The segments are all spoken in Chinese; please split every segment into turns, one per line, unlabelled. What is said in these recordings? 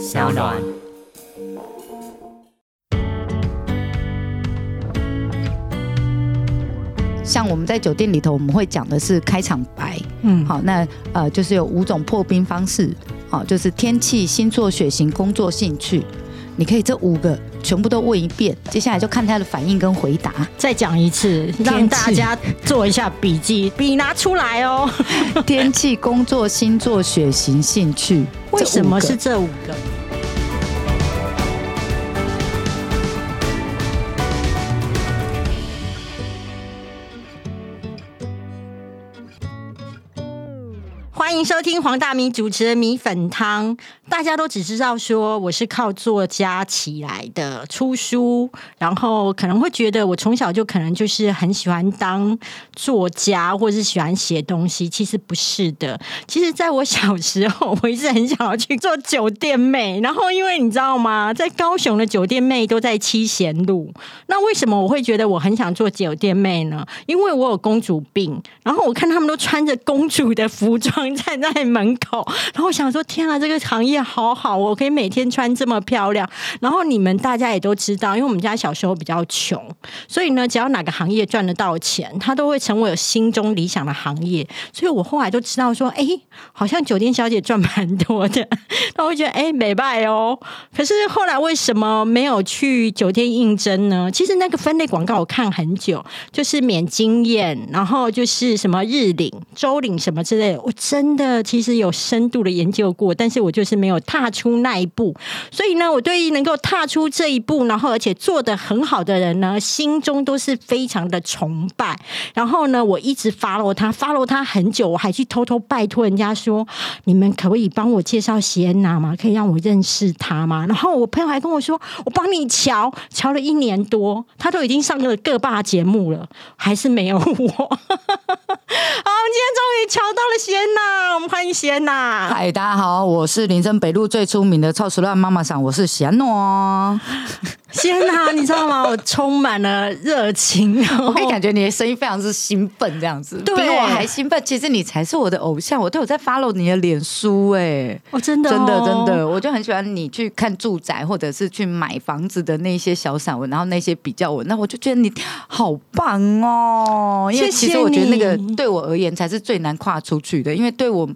小暖。
像我们在酒店里头，我们会讲的是开场白，
嗯，
好，那呃就是有五种破冰方式，好，就是天气、星座、血型、工作、兴趣，你可以这五个全部都问一遍，接下来就看他的反应跟回答。
再讲一次，让大家做一下笔记，笔拿出来哦。
天气、工作、星座、血型、兴趣，
为什么是这五个？收听黄大米主持的米粉汤。大家都只知道说我是靠作家起来的，出书，然后可能会觉得我从小就可能就是很喜欢当作家，或者是喜欢写东西。其实不是的，其实在我小时候，我一直很想要去做酒店妹。然后因为你知道吗，在高雄的酒店妹都在七贤路。那为什么我会觉得我很想做酒店妹呢？因为我有公主病，然后我看他们都穿着公主的服装在站在门口，然后我想说：天啊，这个行业好好，我可以每天穿这么漂亮。然后你们大家也都知道，因为我们家小时候比较穷，所以呢，只要哪个行业赚得到钱，它都会成为我心中理想的行业。所以我后来就知道说，哎，好像酒店小姐赚蛮多的，那我觉得哎，美拜哦。可是后来为什么没有去酒店应征呢？其实那个分类广告我看很久，就是免经验，然后就是什么日领、周领什么之类的，我真的其实有深度的研究过，但是我就是没有踏出那一步。所以呢，我对于能够踏出这一步，然后而且做得很好的人呢，心中都是非常的崇拜。然后呢，我一直 follow 他，follow 他很久，我还去偷偷拜托人家说，你们可不可以帮我介绍席安娜吗？可以让我认识她吗？然后我朋友还跟我说，我帮你瞧，瞧了一年多，他都已经上了各大节目了，还是没有我。好，我们今天终于瞧到了席安娜，我们欢迎席安娜。
嗨，大家好，我是林森北路最出名的超时乱妈妈桑，我是贤诺。
天哪，你知道吗？我充满了热情，
我可以感觉你的声音非常是兴奋，这样子，
对
比我还兴奋。其实你才是我的偶像，我都有在 follow 你的脸书，哎，
哦，真的、
真的真。的，我就很喜欢你去看住宅或者是去买房子的那些小散文，然后那些比较文，那我就觉得你好棒哦。因为其实我觉得那个
你
对我而言才是最难跨出去的，因为对我。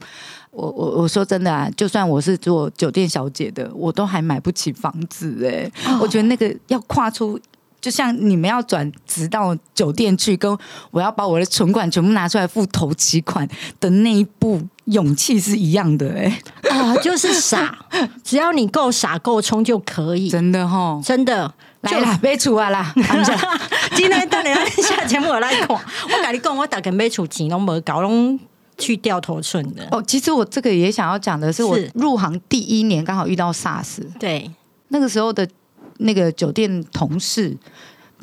我我我说真的啊，就算我是做酒店小姐的，我都还买不起房子哎、
哦
我觉得那个要跨出，就像你们要转职到酒店去，跟我要把我的存款全部拿出来付头期款的那一步，勇气是一样的哎、
啊，就是傻，只要你够傻够冲就可以，
真的哈。
真的。
来啦，买出啊 啦！
今天等你下节目我来看，我跟你讲，我大概买厝钱拢无搞，拢去掉头寸的。
哦，其实我这个也想要讲的是，我入行第一年刚好遇到 SARS，
对，
那个时候的那个酒店同事，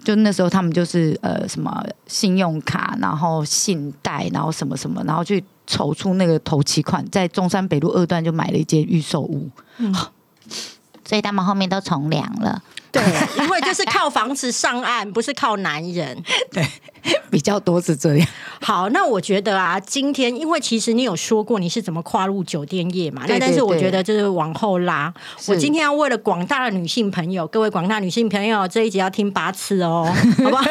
就那时候他们就是呃什么信用卡，然后信贷，然后什么什么，然后去筹出那个头期款，在中山北路二段就买了一间预售屋，所以他们后面都从良了，
对，因为就是靠房子上岸，不是靠男人。
对比较多是这样。
好，那我觉得啊，今天因为其实你有说过你是怎么跨入酒店业嘛，
对
那但是我觉得就是往后拉。我今天要为了广大的女性朋友，各位广大女性朋友，这一集要听八次哦，好不好？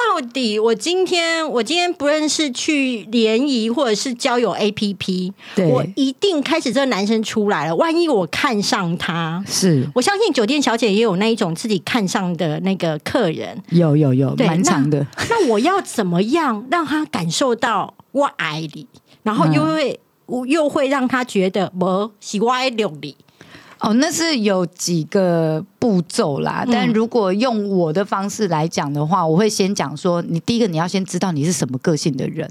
到底我今天我今天不论是去联谊或者是交友 APP，
对
我一定开始这个男生出来了，万一我看上他。
是
我相信酒店小姐也有那一种自己看上的那个客人，
有有有，
对
蛮长的。
那我要怎么样让他感受到我爱你，然后又会、我又会让他觉得我喜欢六你？
哦，那是有几个步骤啦。但如果用我的方式来讲的话，我会先讲说，你第一个你要先知道你是什么个性的人，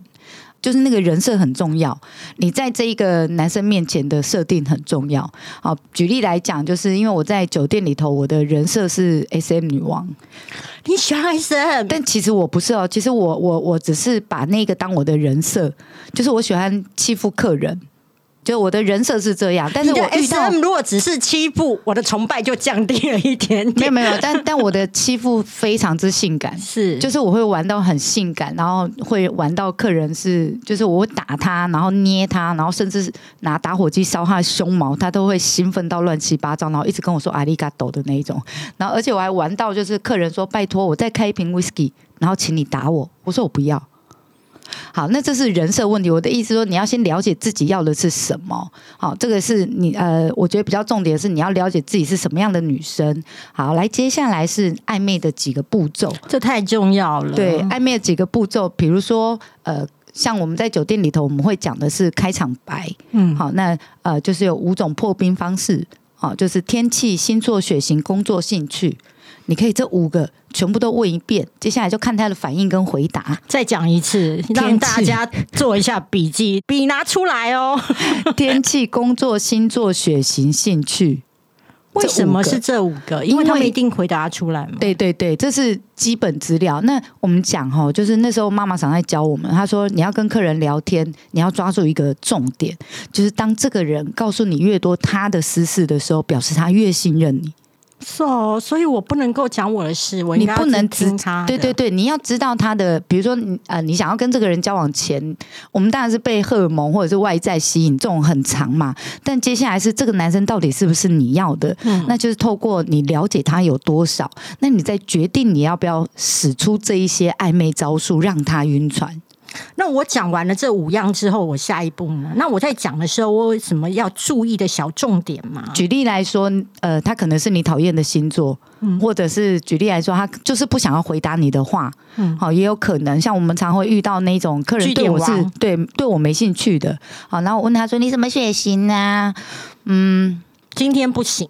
就是那个人设很重要。你在这一个男生面前的设定很重要。好，举例来讲，就是因为我在酒店里头，我的人设是 S M 女王，
你喜欢 SM？
但其实我不是哦，其实我我我只是把那个当我的人设，就是我喜欢欺负客人。就我的人设是这样，但是我遇到
SM 如果只是欺负，我的崇拜就降低了一点点。
没有没有，但 但我的欺负非常之性感，
是，
就是我会玩到很性感，然后会玩到客人是，就是我会打他，然后捏他，然后甚至是拿打火机烧他的胸毛，他都会兴奋到乱七八糟，然后一直跟我说阿里嘎多的那一种，然后而且我还玩到就是客人说拜托我再开一瓶 whisky，然后请你打我，我说我不要。好，那这是人设问题。我的意思说，你要先了解自己要的是什么。好，这个是你呃，我觉得比较重点是你要了解自己是什么样的女生。好，来，接下来是暧昧的几个步骤。
这太重要了。
对，暧昧的几个步骤，比如说呃，像我们在酒店里头，我们会讲的是开场白。
嗯，
好，那呃，就是有五种破冰方式。好，就是天气、星座、血型、工作、兴趣。你可以这五个全部都问一遍，接下来就看他的反应跟回答。
再讲一次，让大家做一下笔记，笔拿出来哦。
天气、工作、星座、血型、兴趣，
为什么是这五个？因为他们一定回答出来嘛。
对对对，这是基本资料。那我们讲哈，就是那时候妈妈常在教我们，她说你要跟客人聊天，你要抓住一个重点，就是当这个人告诉你越多他的私事的时候，表示他越信任你。
是哦，所以我不能够讲我的事，我
你不能
听他。
对对对，你要知道他的，比如说你呃，你想要跟这个人交往前，我们当然是被荷尔蒙或者是外在吸引，这种很长嘛。但接下来是这个男生到底是不是你要的？嗯，那就是透过你了解他有多少，那你再决定你要不要使出这一些暧昧招数，让他晕船。
那我讲完了这五样之后，我下一步呢？那我在讲的时候，我有什么要注意的小重点吗？
举例来说，呃，他可能是你讨厌的星座，嗯，或者是举例来说，他就是不想要回答你的话，嗯，好，也有可能像我们常会遇到那种客人对我是对对我没兴趣的，好，然后我问他说你什么血型呢？嗯。
今天不行，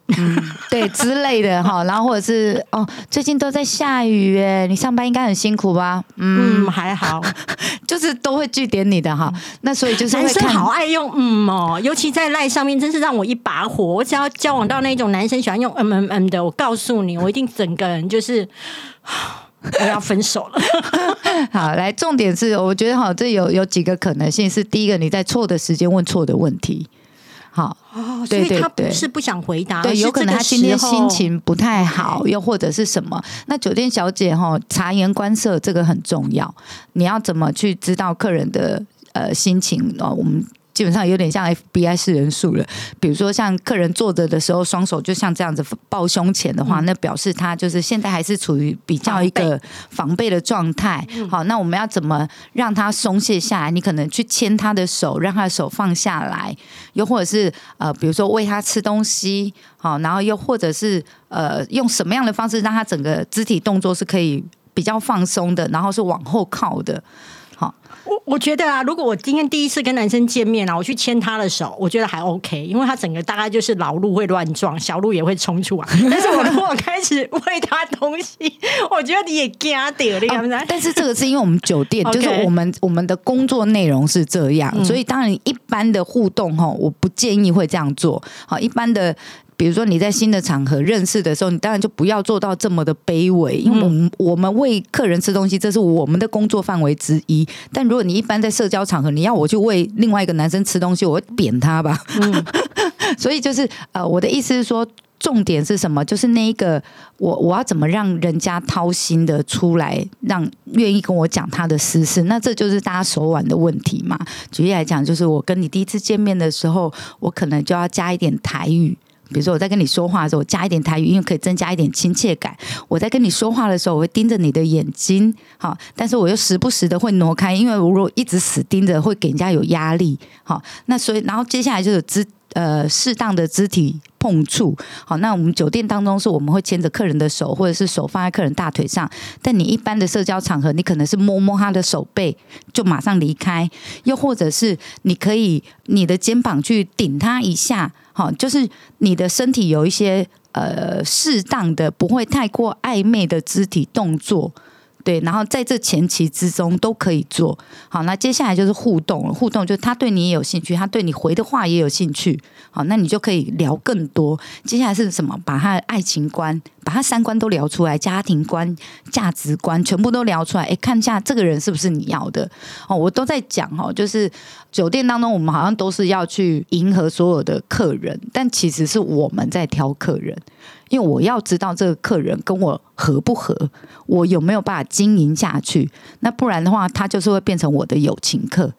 对之类的哈，然后或者是哦，最近都在下雨哎，你上班应该很辛苦吧？
嗯，还好，
就是都会据点你的哈。那所以就是
男生好爱用嗯哦，尤其在赖上面，真是让我一把火。我只要交往到那种男生喜欢用嗯嗯嗯的，我告诉你，我一定整个人就是 我要分手了。
好，来，重点是我觉得哈，这有有几个可能性是：第一个，你在错的时间问错的问题。好
哦，所以他不是不想回答，
对，有可能他今天心情不太好，又或者是什么？那酒店小姐哈，察言观色这个很重要，你要怎么去知道客人的呃心情哦？我们。基本上有点像 FBI 式人数了。比如说，像客人坐着的时候，双手就像这样子抱胸前的话，那表示他就是现在还是处于比较一个防备的状态。好，那我们要怎么让他松懈下来？你可能去牵他的手，让他的手放下来，又或者是呃，比如说喂他吃东西，好，然后又或者是呃，用什么样的方式让他整个肢体动作是可以比较放松的，然后是往后靠的。好，
我我觉得啊，如果我今天第一次跟男生见面啊，我去牵他的手，我觉得还 OK，因为他整个大概就是老路会乱撞，小路也会冲出来。但是我如果开始喂他东西，我觉得你也惊掉了。
但是这个是因为我们酒店 就是我们我们的工作内容是这样，所以当然一般的互动哈，我不建议会这样做。好，一般的。比如说你在新的场合认识的时候，你当然就不要做到这么的卑微，因为我们我们为客人吃东西，这是我们的工作范围之一。但如果你一般在社交场合，你要我去喂另外一个男生吃东西，我会扁他吧。所以就是呃，我的意思是说，重点是什么？就是那一个我我要怎么让人家掏心的出来，让愿意跟我讲他的私事？那这就是大家手腕的问题嘛。举例来讲，就是我跟你第一次见面的时候，我可能就要加一点台语。比如说我在跟你说话的时候，加一点台语，因为可以增加一点亲切感。我在跟你说话的时候，我会盯着你的眼睛，好，但是我又时不时的会挪开，因为如果一直死盯着，会给人家有压力。好，那所以然后接下来就是肢呃适当的肢体碰触。好，那我们酒店当中是我们会牵着客人的手，或者是手放在客人大腿上。但你一般的社交场合，你可能是摸摸他的手背就马上离开，又或者是你可以你的肩膀去顶他一下。好，就是你的身体有一些呃适当的，不会太过暧昧的肢体动作，对，然后在这前期之中都可以做好。那接下来就是互动，互动就是他对你也有兴趣，他对你回的话也有兴趣。好，那你就可以聊更多。接下来是什么？把他的爱情观、把他三观都聊出来，家庭观、价值观全部都聊出来。哎，看一下这个人是不是你要的？哦，我都在讲哦，就是酒店当中，我们好像都是要去迎合所有的客人，但其实是我们在挑客人。因为我要知道这个客人跟我合不合，我有没有办法经营下去？那不然的话，他就是会变成我的友情客。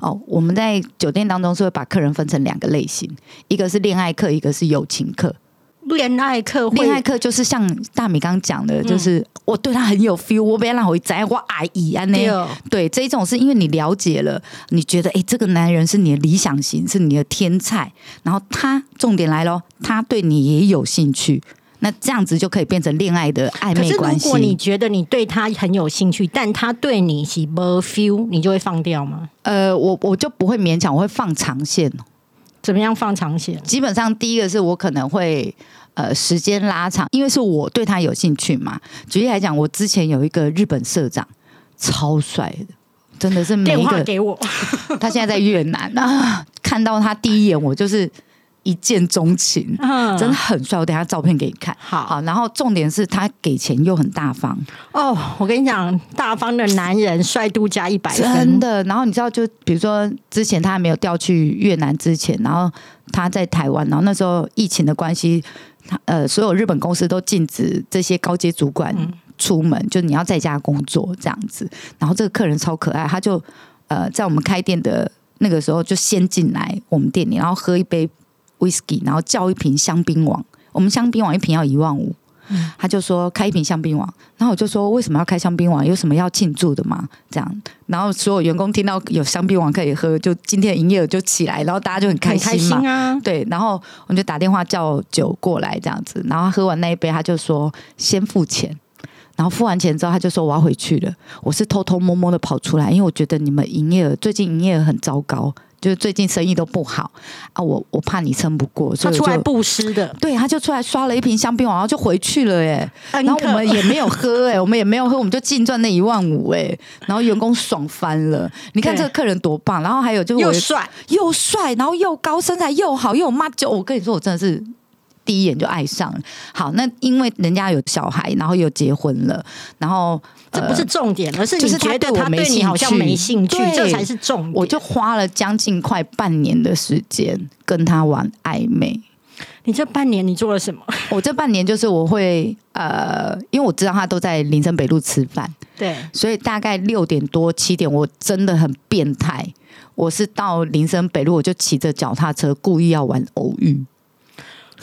哦，我们在酒店当中是会把客人分成两个类型，一个是恋爱客，一个是友情客。
恋爱客，
恋爱课就是像大米刚刚讲的，就是我对他很有 feel，我不要让我在我爱意啊那对这一种是因为你了解了，你觉得哎，这个男人是你的理想型，是你的天才，然后他重点来咯，他对你也有兴趣，那这样子就可以变成恋爱的暧昧关系。
如果你觉得你对他很有兴趣，但他对你是没 feel，你就会放掉吗？
呃，我我就不会勉强，我会放长线。
怎么样放长线？
基本上第一个是我可能会呃时间拉长，因为是我对他有兴趣嘛。举例来讲，我之前有一个日本社长，超帅的，真的是每一个
给我。
他现在在越南啊，看到他第一眼我就是。一见钟情，嗯，真的很帅。我等下照片给你看，
好。
然后重点是他给钱又很大方
哦。我跟你讲，大方的男人帅度加一百分，
真的。然后你知道，就比如说之前他还没有调去越南之前，然后他在台湾，然后那时候疫情的关系，他呃，所有日本公司都禁止这些高阶主管出门，就你要在家工作这样子。然后这个客人超可爱，他就呃在我们开店的那个时候就先进来我们店里，然后喝一杯。whisky，然后叫一瓶香槟王，我们香槟王一瓶要一万五，他就说开一瓶香槟王，然后我就说为什么要开香槟王？有什么要庆祝的吗？这样，然后所有员工听到有香槟王可以喝，就今天营业额就起来，然后大家就很开心嘛。
啊，
对，然后我们就打电话叫酒过来这样子，然后喝完那一杯，他就说先付钱，然后付完钱之后，他就说我要回去了，我是偷偷摸摸的跑出来，因为我觉得你们营业额最近营业额很糟糕。就是最近生意都不好啊，我我怕你撑不过，所以
出来布施的。
对，他就出来刷了一瓶香槟，然后就回去了耶。然后我们也没有喝哎，我们也没有喝，我们就净赚那一万五哎。然后员工爽翻了，你看这个客人多棒。然后还有就是
又帅
又帅，然后又高身材又好又有妈就我跟你说，我真的是。第一眼就爱上，好，那因为人家有小孩，然后又结婚了，然后
这不是重点，而是你觉得他对你好像没兴趣，这才是重点。
我就花了将近快半年的时间跟他玩暧昧。
你这半年你做了什么？
我这半年就是我会呃，因为我知道他都在林森北路吃饭，
对，
所以大概六点多七点，我真的很变态，我是到林森北路，我就骑着脚踏车故意要玩偶遇。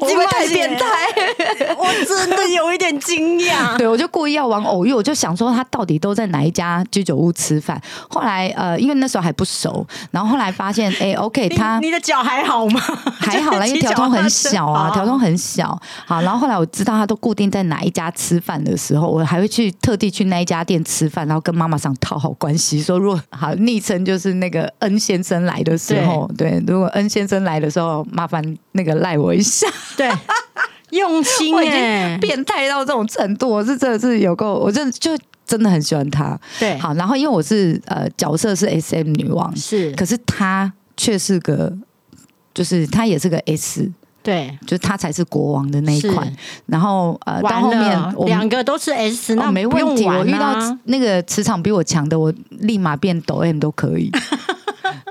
我太变态，我真的有一点惊讶。
对，我就故意要玩偶遇，我就想说他到底都在哪一家居酒屋吃饭。后来呃，因为那时候还不熟，然后后来发现，哎，OK，他
你的脚还好吗？
还好啦，因为条通很小啊，条通很小。好，然后后来我知道他都固定在哪一家吃饭的时候，我还会去特地去那一家店吃饭，然后跟妈妈想讨好关系，说如果好昵称就是那个恩先生来的时候，对，如果恩先生来的时候，麻烦那个赖我一下。
对，用心哎，
变态到这种程度，我是真的是有够，我就就真的很喜欢他。
对，
好，然后因为我是呃角色是 S M 女王，
是，
可是她却是个，就是她也是个 S，
对，
就是他才是国王的那一款。然后呃，到后面
两个都是 S，那
没问题。我遇到那个磁场比我强的，我立马变抖 M 都可以。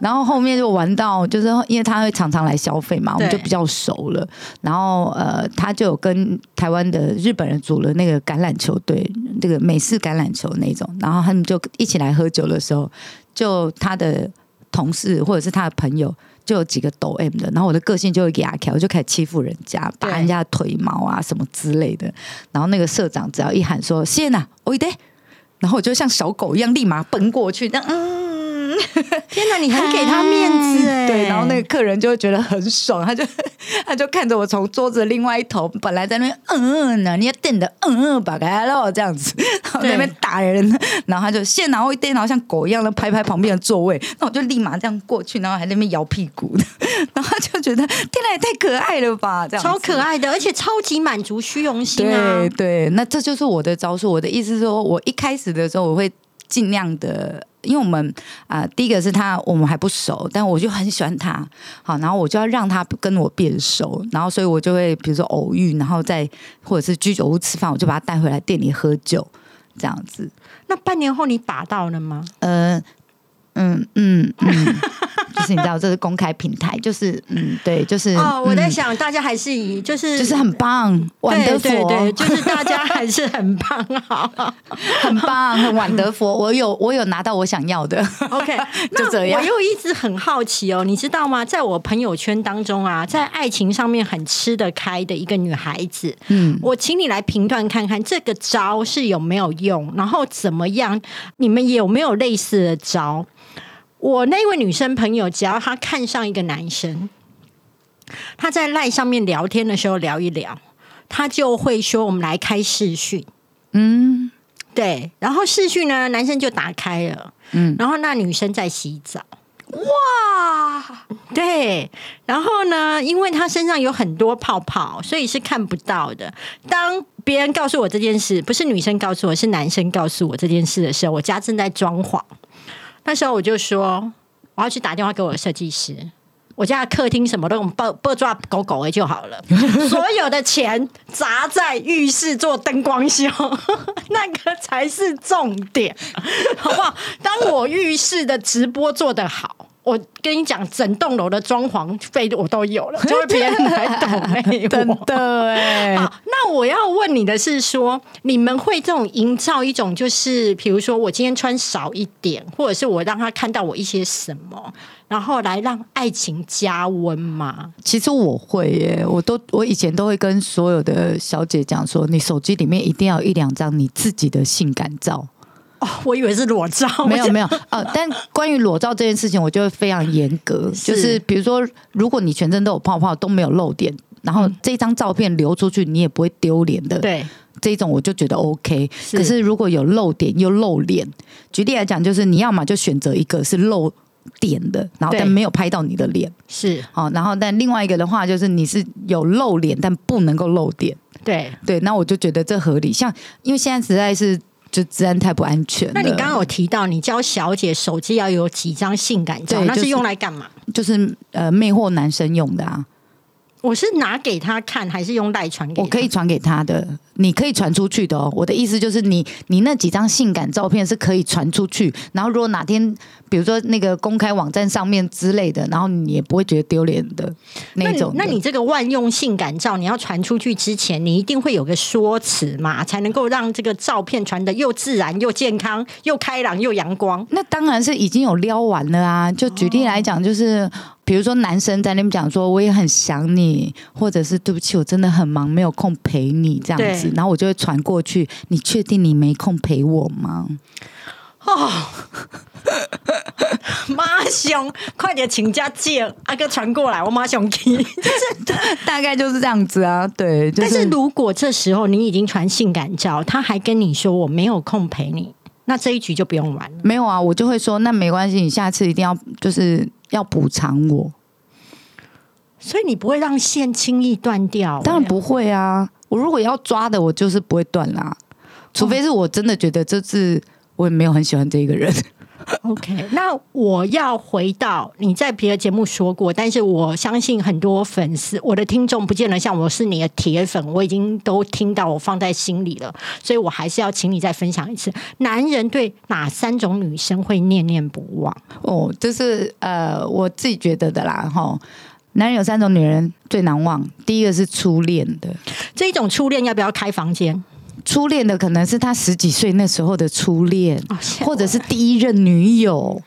然后后面就玩到，就是因为他会常常来消费嘛，我们就比较熟了。然后呃，他就有跟台湾的日本人组了那个橄榄球队，这个美式橄榄球那种。然后他们就一起来喝酒的时候，就他的同事或者是他的朋友，就有几个抖 M 的。然后我的个性就会给阿我就开始欺负人家，拔人家的腿毛啊什么之类的。然后那个社长只要一喊说谢娜，我一对，然后我就像小狗一样立马奔过去，这样嗯。
天哪，你很给他面子哎。
对，然后那个客人就会觉得很爽，他就 他就看着我从桌子另外一头，本来在那边嗯嗯呢，你要电的嗯嗯把开了这样子，然后在那边打人，然后他就现拿一电脑像狗一样的拍拍旁边的座位，那我就立马这样过去，然后还在那边摇屁股的，然后他就觉得天哪，也太可爱了吧，这样
超可爱的，而且超级满足虚荣心啊。
对对，那这就是我的招数。我的意思是说，我一开始的时候我会尽量的。因为我们啊，第一个是他，我们还不熟，但我就很喜欢他，好，然后我就要让他跟我变熟，然后所以我就会比如说偶遇，然后再或者是居酒屋吃饭，我就把他带回来店里喝酒，这样子。
那半年后你把到了吗？
呃。嗯嗯嗯，就是你知道这是公开平台，就是嗯对，就是
哦，我在想大家还是以就是
就是很棒，晚德佛，对
就是大家还是很棒，好，
很棒，很晚德佛。我有我有拿到我想要的
，OK，
就这样。
我又一直很好奇哦，你知道吗？在我朋友圈当中啊，在爱情上面很吃得开的一个女孩子，嗯，我请你来评断看看这个招是有没有用，然后怎么样？你们有没有类似的招？我那位女生朋友，只要她看上一个男生，她在赖上面聊天的时候聊一聊，她就会说：“我们来开视讯。”嗯，对。然后视讯呢，男生就打开了，嗯，然后那女生在洗澡，哇，对。然后呢，因为她身上有很多泡泡，所以是看不到的。当别人告诉我这件事，不是女生告诉我，是男生告诉我这件事的时候，我家正在装潢。那时候我就说，我要去打电话给我的设计师。我家客厅什么都用抱抱抓狗狗的就好了。所有的钱砸在浴室做灯光秀，那个才是重点，好不好？当我浴室的直播做得好。我跟你讲，整栋楼的装潢费我都有了，就会别人来懂
真的哎。
好，那我要问你的是，说你们会这种营造一种，就是比如说我今天穿少一点，或者是我让他看到我一些什么，然后来让爱情加温吗？
其实我会耶，我都我以前都会跟所有的小姐讲说，你手机里面一定要有一两张你自己的性感照。
哦，我以为是裸照，
没有没有呃，但关于裸照这件事情，我就会非常严格，就是比如说，如果你全身都有泡泡，都没有漏点，然后这张照片流出去，你也不会丢脸的。
对，
这种我就觉得 OK。可是如果有露点又露脸，举例来讲，就是你要么就选择一个是露点的，然后但没有拍到你的脸，
是
好，然后但另外一个的话，就是你是有露脸，但不能够露点。
对
对，那我就觉得这合理。像因为现在实在是。就治安太不安全。
那你刚刚有提到，你教小姐手机要有几张性感照，那是用来干嘛？
就是呃，魅惑男生用的啊。
我是拿给他看，还是用代传给？
我可以传给他的。你可以传出去的哦。我的意思就是，你你那几张性感照片是可以传出去。然后，如果哪天，比如说那个公开网站上面之类的，然后你也不会觉得丢脸的那种。
那你这个万用性感照，你要传出去之前，你一定会有个说辞嘛，才能够让这个照片传的又自然又健康又开朗又阳光。
那当然是已经有撩完了啊。就举例来讲，就是比如说男生在那边讲说，我也很想你，或者是对不起，我真的很忙，没有空陪你这样子。然后我就会传过去，你确定你没空陪我吗？哦，
妈熊，快点请假借阿哥传过来，我马熊去，
就是大概就是这样子啊。对，
但是如果这时候你已经传性感照，他还跟你说我没有空陪你，那这一局就不用玩了。
没有啊，我就会说那没关系，你下次一定要就是要补偿我，
所以你不会让线轻易断掉，
当然不会啊。我如果要抓的，我就是不会断啦，除非是我真的觉得这次我也没有很喜欢这一个人。
OK，那我要回到你在别的节目说过，但是我相信很多粉丝，我的听众不见得像我是你的铁粉，我已经都听到，我放在心里了，所以我还是要请你再分享一次，男人对哪三种女生会念念不忘？
哦，这是呃我自己觉得的啦，哈。男人有三种女人最难忘，第一个是初恋的，
这一种初恋要不要开房间？
初恋的可能是他十几岁那时候的初恋，或者是第一任女友，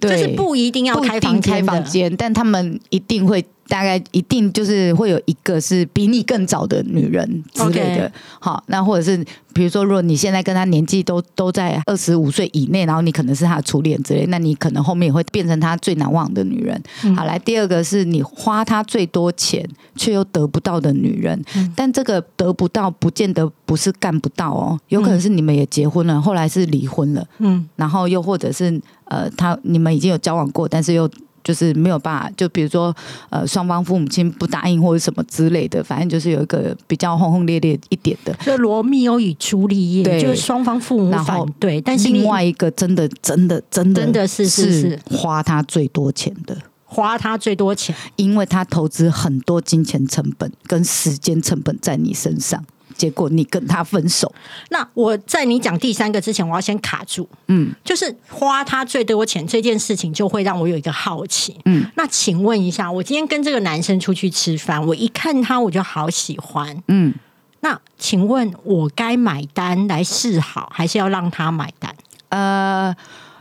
就是不一定要开房间，
但他们一定会大概一定就是会有一个是比你更早的女人之类的。好，那或者是比如说，如果你现在跟他年纪都都在二十五岁以内，然后你可能是他的初恋之类，那你可能后面也会变成他最难忘的女人。好，来第二个是你花他最多钱却又得不到的女人，但这个得不到不见得不是干不到哦，有可能是你们也结婚了，后来是离婚了，
嗯，
然后又或者是呃，他你们已经有交往过，但是又就是没有办法，就比如说呃，双方父母亲不答应或者什么之类的，反正就是有一个比较轰轰烈烈一点的。
就罗密欧与朱丽叶，
对。
就是双方父母
然后
反对，但是
另外一个真的真的真的
真的是是是。
花他最多钱的，
花他最多钱，
因为他投资很多金钱成本跟时间成本在你身上，结果你跟他分手，
那我在你讲第三个之前，我要先卡住，
嗯
就是花他最多钱这件事情，就会让我有一个好奇。
嗯，
那请问一下，我今天跟这个男生出去吃饭，我一看他我就好喜欢。
嗯，
那请问我该买单来示好，还是要让他买单？
呃，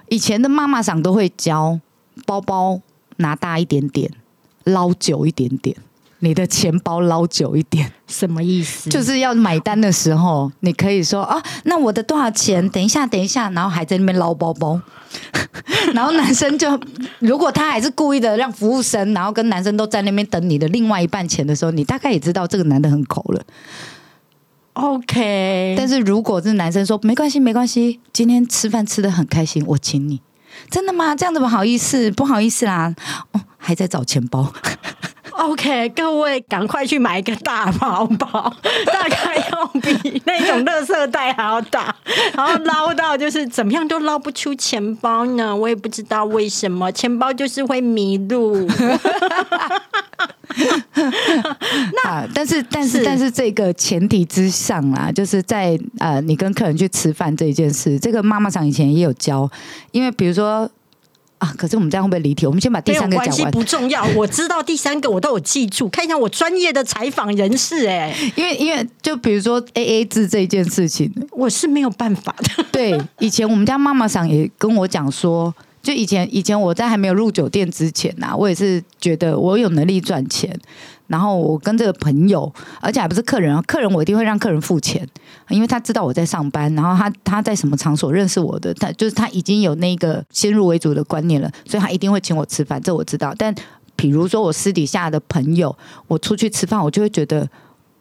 以前的妈妈桑都会教包包拿大一点点，捞久一点点。你的钱包捞久一点，
什么意思？
就是要买单的时候，你可以说啊，那我的多少钱？等一下，等一下，然后还在那边捞包包，然后男生就如果他还是故意的让服务生，然后跟男生都在那边等你的另外一半钱的时候，你大概也知道这个男的很抠了。
OK，
但是如果是男生说没关系，没关系，今天吃饭吃的很开心，我请你。真的吗？这样子不好意思，不好意思啦。哦，还在找钱包。
OK，各位赶快去买一个大包包，大概要比 那种垃圾袋还要大，然后捞到就是怎么样都捞不出钱包呢？我也不知道为什么，钱包就是会迷路。
啊，但是但是
是
但是这个前提之上啦，就是在呃，你跟客人去吃饭这一件事，这个妈妈桑以前也有教，因为比如说啊，可是我们这样会不会离题？我们先把第三个讲完，
不重要。我知道第三个我都有记住，看一下我专业的采访人士、哎，
因为因为就比如说 A A 制这件事情，
我是没有办法的。
对，以前我们家妈妈想也跟我讲说，就以前以前我在还没有入酒店之前呐、我也是觉得我有能力赚钱，然后我跟这个朋友，而且还不是客人啊，客人我一定会让客人付钱，因为他知道我在上班，然后他他在什么场所认识我的，他就是他已经有那个先入为主的观念了，所以他一定会请我吃饭，这我知道。但比如说我私底下的朋友，我出去吃饭，我就会觉得。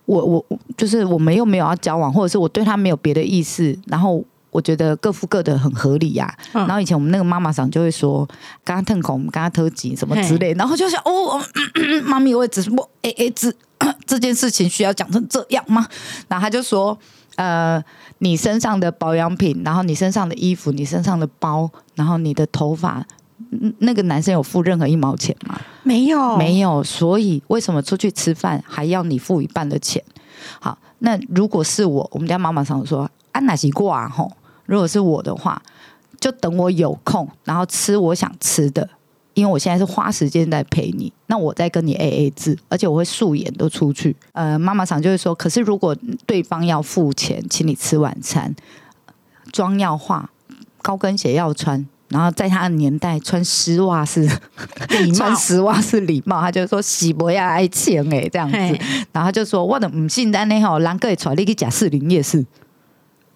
我我我就是我们又没有要交往，或者是我对他没有别的意思，然后我觉得各付各的很合理呀、
嗯
然后以前我们那个妈妈桑就会说，刚刚腾孔，刚刚特急什么之类，然后就想哦，嗯嗯嗯妈咪，我也只是我 A A 制这件事情需要讲成这样吗？然后他就说，呃，你身上的保养品，然后你身上的衣服，你身上的包，然后你的头发。嗯那个男生有付任何一毛钱吗？
没有，
没有，所以为什么出去吃饭还要你付一半的钱？好，那如果是我，我们家妈妈常说安，哪西挂吼，如果是我的话，就等我有空，然后吃我想吃的，因为我现在是花时间在陪你，那我再跟你 A A 制，而且我会素颜都出去。呃，妈妈常就会说，可是如果对方要付钱，请你吃晚餐，妆要化，高跟鞋要穿。然后在他的年代，穿丝袜是
礼貌
穿丝袜是礼貌，他就说喜不要爱钱哎这样子，然后他就说我的唔信单呢吼，人个会带你去假士林夜市，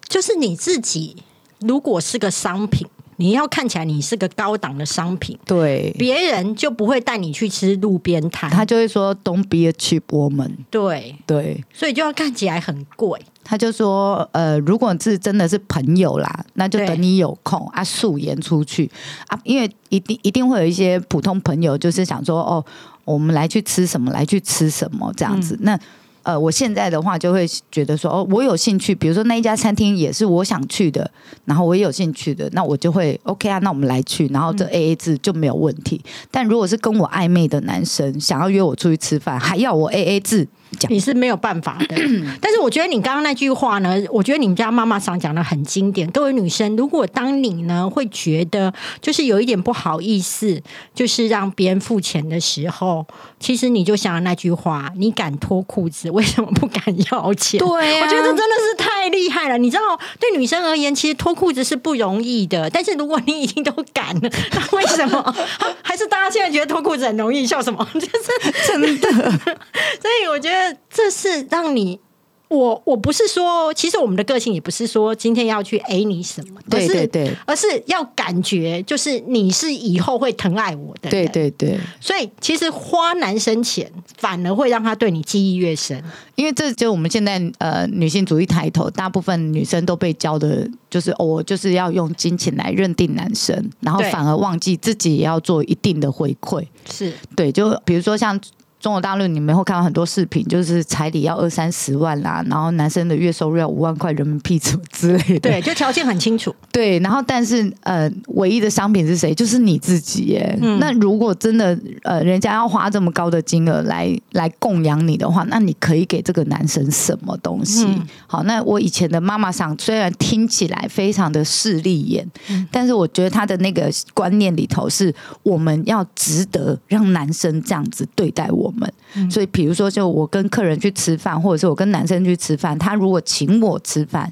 就是你自己，如果是个商品，你要看起来你是个高档的商品，
对，
别人就不会带你去吃路边摊。
他就会说 Don't be a cheap woman，
对，
对。
所以就要看起来很贵。
他就说，呃，如果是真的是朋友啦，那就等你有空啊，素颜出去啊，因为一定一定会有一些普通朋友，就是想说，哦，我们来去吃什么，来去吃什么这样子。那呃，我现在的话就会觉得说，哦，我有兴趣，比如说那一家餐厅也是我想去的，然后我也有兴趣的，那我就会 OK 啊，那我们来去，然后这 A A 制就没有问题。但如果是跟我暧昧的男生想要约我出去吃饭，还要我 A A 制，讲
你是没有办法的。但是我觉得你刚刚那句话呢，我觉得你们家妈妈常讲的很经典。各位女生，如果当你呢会觉得就是有一点不好意思，就是让别人付钱的时候，其实你就想那句话：你敢脱裤子，为什么不敢要钱？
对啊
我觉得这真的是太太厉害了！你知道，对女生而言，其实脱裤子是不容易的。但是如果你已经都敢了，那为什么 还是大家现在觉得脱裤子很容易？笑什么？就 是
真的。
所以我觉得这是让你。我我不是说，其实我们的个性也不是说今天要去 A 你什么，
对对对，
而是要感觉就是你是以后会疼爱我的，
对对对。
所以其实花男生钱反而会让他对你记忆越深，
因为这就我们现在呃女性主义抬头，大部分女生都被教的就是我就是要用金钱来认定男生，然后反而忘记自己也要做一定的回馈，
是
对，就比如说像。中国大陆，你们会看到很多视频，就是彩礼要二三十万啦，然后男生的月收入要五万块人民币之之类的。
对，就条件很清楚。
对，然后但是呃，唯一的商品是谁？就是你自己耶。那如果真的呃，人家要花这么高的金额来来供养你的话，那你可以给这个男生什么东西？好，那我以前的妈妈桑虽然听起来非常的势利眼，但是我觉得她的那个观念里头是我们要值得让男生这样子对待我。我们，所以比如说，就我跟客人去吃饭，或者是我跟男生去吃饭，他如果请我吃饭，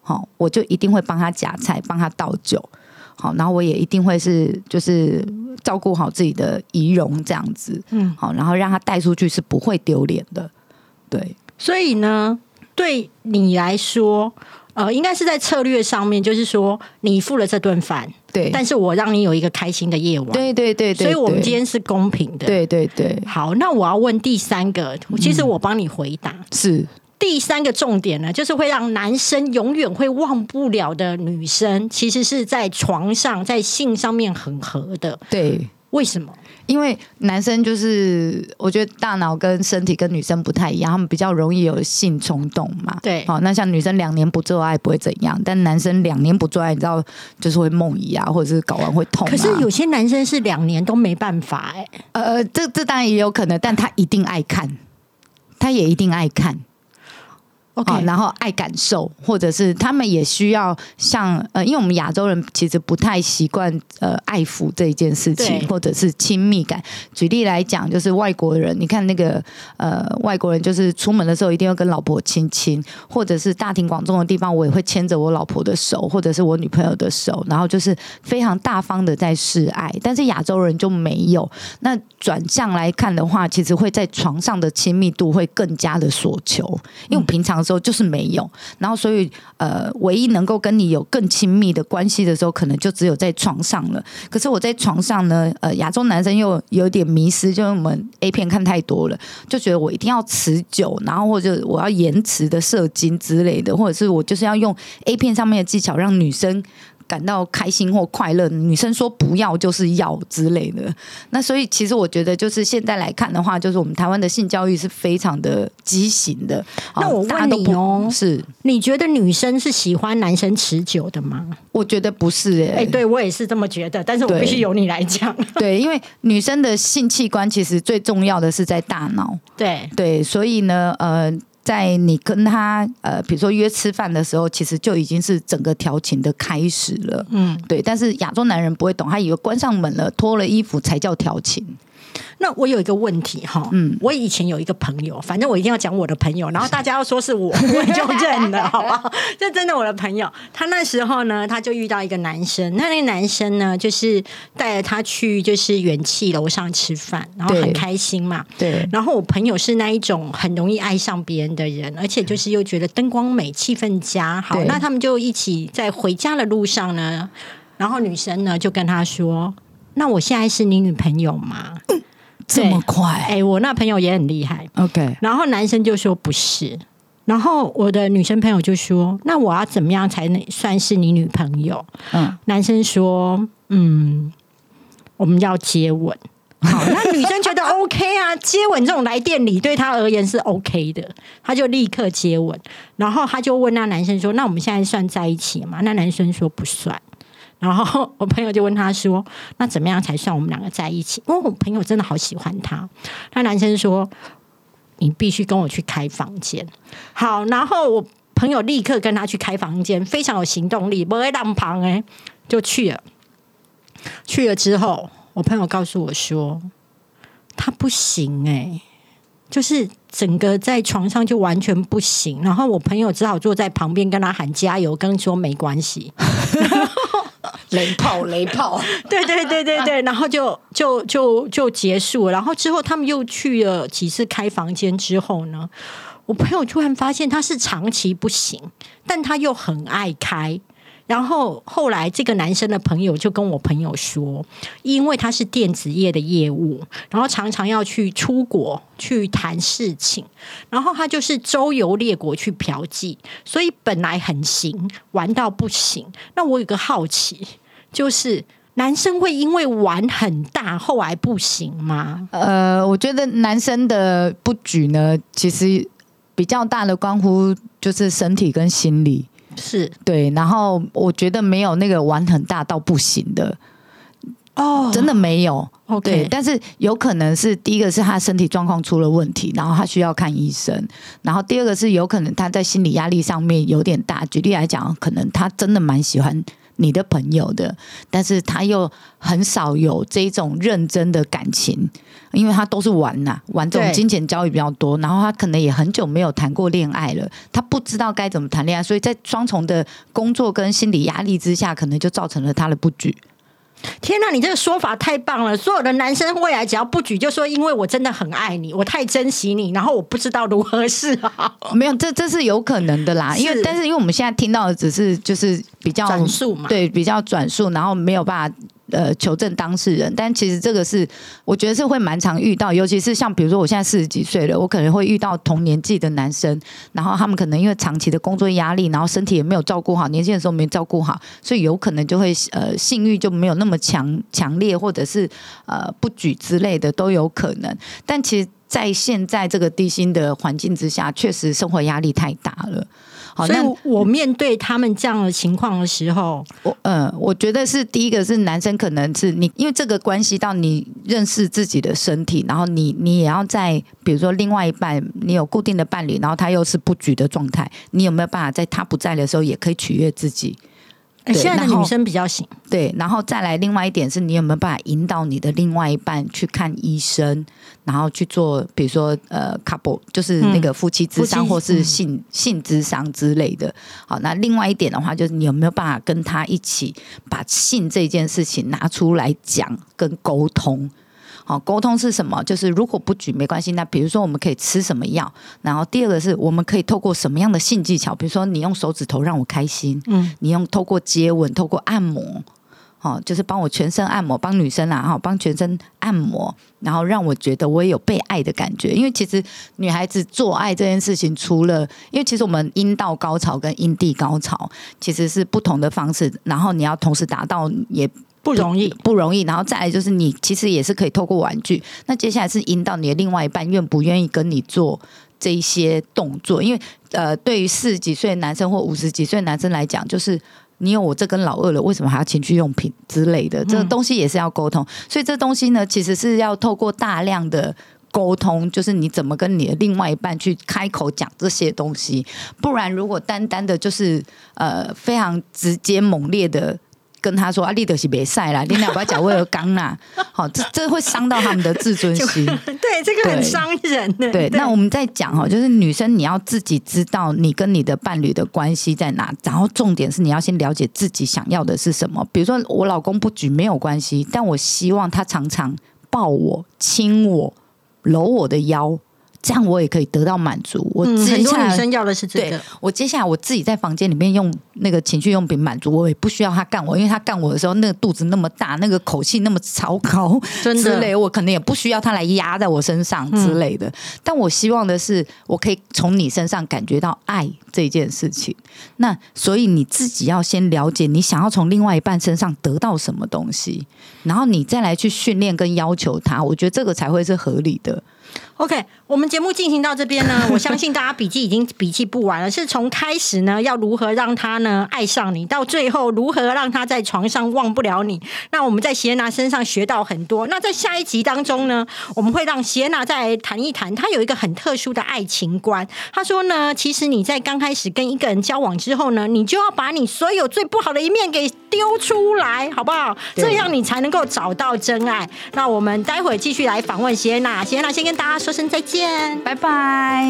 好，我就一定会帮他夹菜，帮他倒酒，好，然后我也一定会是就是照顾好自己的仪容，这样子，嗯，好，然后让他带出去是不会丢脸的，对。
所以呢，对你来说。呃，应该是在策略上面，就是说你付了这顿饭，
对，
但是我让你有一个开心的夜晚，
对对对，
所以我们今天是公平的，
对对对。
好，那我要问第三个，其实我帮你回答。
是。
第三个重点呢，就是会让男生永远会忘不了的女生，其实是在床上在性上面很合的，
对，
为什么？
因为男生就是，我觉得大脑跟身体跟女生不太一样，他们比较容易有性冲动嘛。
对，
好，那像女生两年不做爱不会怎样，但男生两年不做爱，你知道就是会梦遗啊，或者是睾丸会痛。
可是有些男生是两年都没办法哎。
呃，这这当然也有可能，但他一定爱看，他也一定爱看。
OK，
然后爱感受，或者是他们也需要像呃，因为我们亚洲人其实不太习惯呃爱抚这一件事情，或者是亲密感。举例来讲，就是外国人，你看那个呃外国人，就是出门的时候一定要跟老婆亲亲，或者是大庭广众的地方，我也会牵着我老婆的手，或者是我女朋友的手，然后就是非常大方的在示爱。但是亚洲人就没有。那转向来看的话，其实会在床上的亲密度会更加的所求，因为平常。时候就是没有，然后所以呃，唯一能够跟你有更亲密的关系的时候，可能就只有在床上了。可是我在床上呢，呃，亚洲男生又有点迷失，就我们 A 片看太多了，就觉得我一定要持久，然后或者我要延迟的射精之类的，或者是我就是要用 A 片上面的技巧让女生。感到开心或快乐，女生说不要就是要之类的。那所以其实我觉得，就是现在来看的话，就是我们台湾的性教育是非常的畸形的。
那我问你哦，
是
你觉得女生是喜欢男生持久的吗？
我觉得不是哎，
哎，对我也是这么觉得。但是我必须由你来讲。
对，因为女生的性器官其实最重要的是在大脑。
对
对，所以呢，呃。在你跟他呃，比如说约吃饭的时候，其实就已经是整个调情的开始了。嗯，对。但是亚洲男人不会懂，他以为关上门了，脱了衣服才叫调情。
那我有一个问题哈，嗯，我以前有一个朋友，反正我一定要讲我的朋友，然后大家要说是我，我就认了，好不好？这真的我的朋友，他那时候呢，他就遇到一个男生，那那个男生呢，就是带着他去就是元气楼上吃饭，然后很开心嘛，
对。
然后我朋友是那一种很容易爱上别人的人，而且就是又觉得灯光美、气氛佳，好，那他们就一起在回家的路上呢，然后女生呢就跟他说：“那我现在是你女朋友吗？”
这么快？
哎，我那朋友也很厉害。
OK，
然后男生就说不是，然后我的女生朋友就说：“那我要怎么样才能算是你女朋友？”嗯，男生说：“嗯，我们要接吻。”好，那女生觉得 OK 啊，接吻这种来电礼对他而言是 OK 的，他就立刻接吻。然后他就问那男生说：“那我们现在算在一起吗？”那男生说：“不算。”然后我朋友就问他说：“那怎么样才算我们两个在一起？”因为我朋友真的好喜欢他。那男生说：“你必须跟我去开房间。”好，然后我朋友立刻跟他去开房间，非常有行动力，不会浪旁哎，就去了。去了之后，我朋友告诉我说：“他不行哎。”就是整个在床上就完全不行。然后我朋友只好坐在旁边跟他喊加油，跟说没关系。
雷炮，雷炮，
对对对对对，然后就就就就结束了。然后之后他们又去了几次开房间之后呢，我朋友突然发现他是长期不行，但他又很爱开。然后后来这个男生的朋友就跟我朋友说，因为他是电子业的业务，然后常常要去出国去谈事情，然后他就是周游列国去嫖妓，所以本来很行，玩到不行。那我有个好奇。就是男生会因为玩很大后来不行吗？
呃，我觉得男生的不举呢，其实比较大的关乎就是身体跟心理，
是
对。然后我觉得没有那个玩很大到不行的哦，真的没有。
对，
但是有可能是第一个是他身体状况出了问题，然后他需要看医生。然后第二个是有可能他在心理压力上面有点大。举例来讲，可能他真的蛮喜欢。你的朋友的，但是他又很少有这种认真的感情，因为他都是玩呐，玩这种金钱交易比较多。然后他可能也很久没有谈过恋爱了，他不知道该怎么谈恋爱，所以在双重的工作跟心理压力之下，可能就造成了他的不举。
天哪，你这个说法太棒了！所有的男生未来只要不举，就说因为我真的很爱你，我太珍惜你，然后我不知道如何是好。
没有，这这是有可能的啦。因为但是因为我们现在听到的只是就是比较
转述嘛，
对，比较转述，然后没有办法。呃，求证当事人，但其实这个是我觉得是会蛮常遇到，尤其是像比如说我现在四十几岁了，我可能会遇到同年纪的男生，然后他们可能因为长期的工作压力，然后身体也没有照顾好，年轻的时候没照顾好，所以有可能就会呃性欲就没有那么强强烈，或者是呃不举之类的都有可能。但其实，在现在这个低薪的环境之下，确实生活压力太大了。
所以我面对他们这样的情况的时候，
我嗯，我觉得是第一个是男生可能是你，因为这个关系到你认识自己的身体，然后你你也要在比如说另外一半，你有固定的伴侣，然后他又是不举的状态，你有没有办法在他不在的时候也可以取悦自己？
现在的女生比较行，
对，然后再来另外一点是你有没有办法引导你的另外一半去看医生，然后去做比如说呃 couple 就是那个夫妻之商或是性性之商之类的。好，那另外一点的话就是你有没有办法跟他一起把性这件事情拿出来讲跟沟通。好，沟通是什么？就是如果不举没关系。那比如说，我们可以吃什么药？然后第二个是我们可以透过什么样的性技巧？比如说，你用手指头让我开心，嗯，你用透过接吻、透过按摩，好，就是帮我全身按摩，帮女生啊，哈，帮全身按摩，然后让我觉得我也有被爱的感觉。因为其实女孩子做爱这件事情，除了因为其实我们阴道高潮跟阴蒂高潮其实是不同的方式，然后你要同时达到也。
不容易，
不容易。然后再来就是，你其实也是可以透过玩具。那接下来是引导你的另外一半愿不愿意跟你做这一些动作。因为呃，对于四十几岁的男生或五十几岁的男生来讲，就是你有我这根老二了，为什么还要情趣用品之类的？这个东西也是要沟通。所以这东西呢，其实是要透过大量的沟通，就是你怎么跟你的另外一半去开口讲这些东西。不然，如果单单的就是呃非常直接猛烈的。跟他说啊，立德是别晒啦，你两把脚为了刚啦，好，这这会伤到他们的自尊心。
对，这个很伤人的。
对，那我们在讲哈，就是女生你要自己知道你跟你的伴侣的关系在哪，然后重点是你要先了解自己想要的是什么。比如说我老公不举没有关系，但我希望他常常抱我、亲我、搂我的腰。这样我也可以得到满足。我
很多女生要的是这个。
我接下来我自己在房间里面用那个情趣用品满足，我也不需要他干我，因为他干我的时候，那个肚子那么大，那个口气那么超高 之类，我可能也不需要他来压在我身上之类的。但我希望的是，我可以从你身上感觉到爱这件事情。那所以你自己要先了解你想要从另外一半身上得到什么东西，然后你再来去训练跟要求他。我觉得这个才会是合理的。
OK，我们节目进行到这边呢，我相信大家笔记已经笔记不完了。是从开始呢，要如何让他呢爱上你，到最后如何让他在床上忘不了你。那我们在谢娜身上学到很多。那在下一集当中呢，我们会让谢娜再谈一谈，她有一个很特殊的爱情观。她说呢，其实你在刚开始跟一个人交往之后呢，你就要把你所有最不好的一面给。丢出来，好不好？这样你才能够找到真爱。那我们待会继续来访问谢娜，谢娜先跟大家说声再见。
拜拜。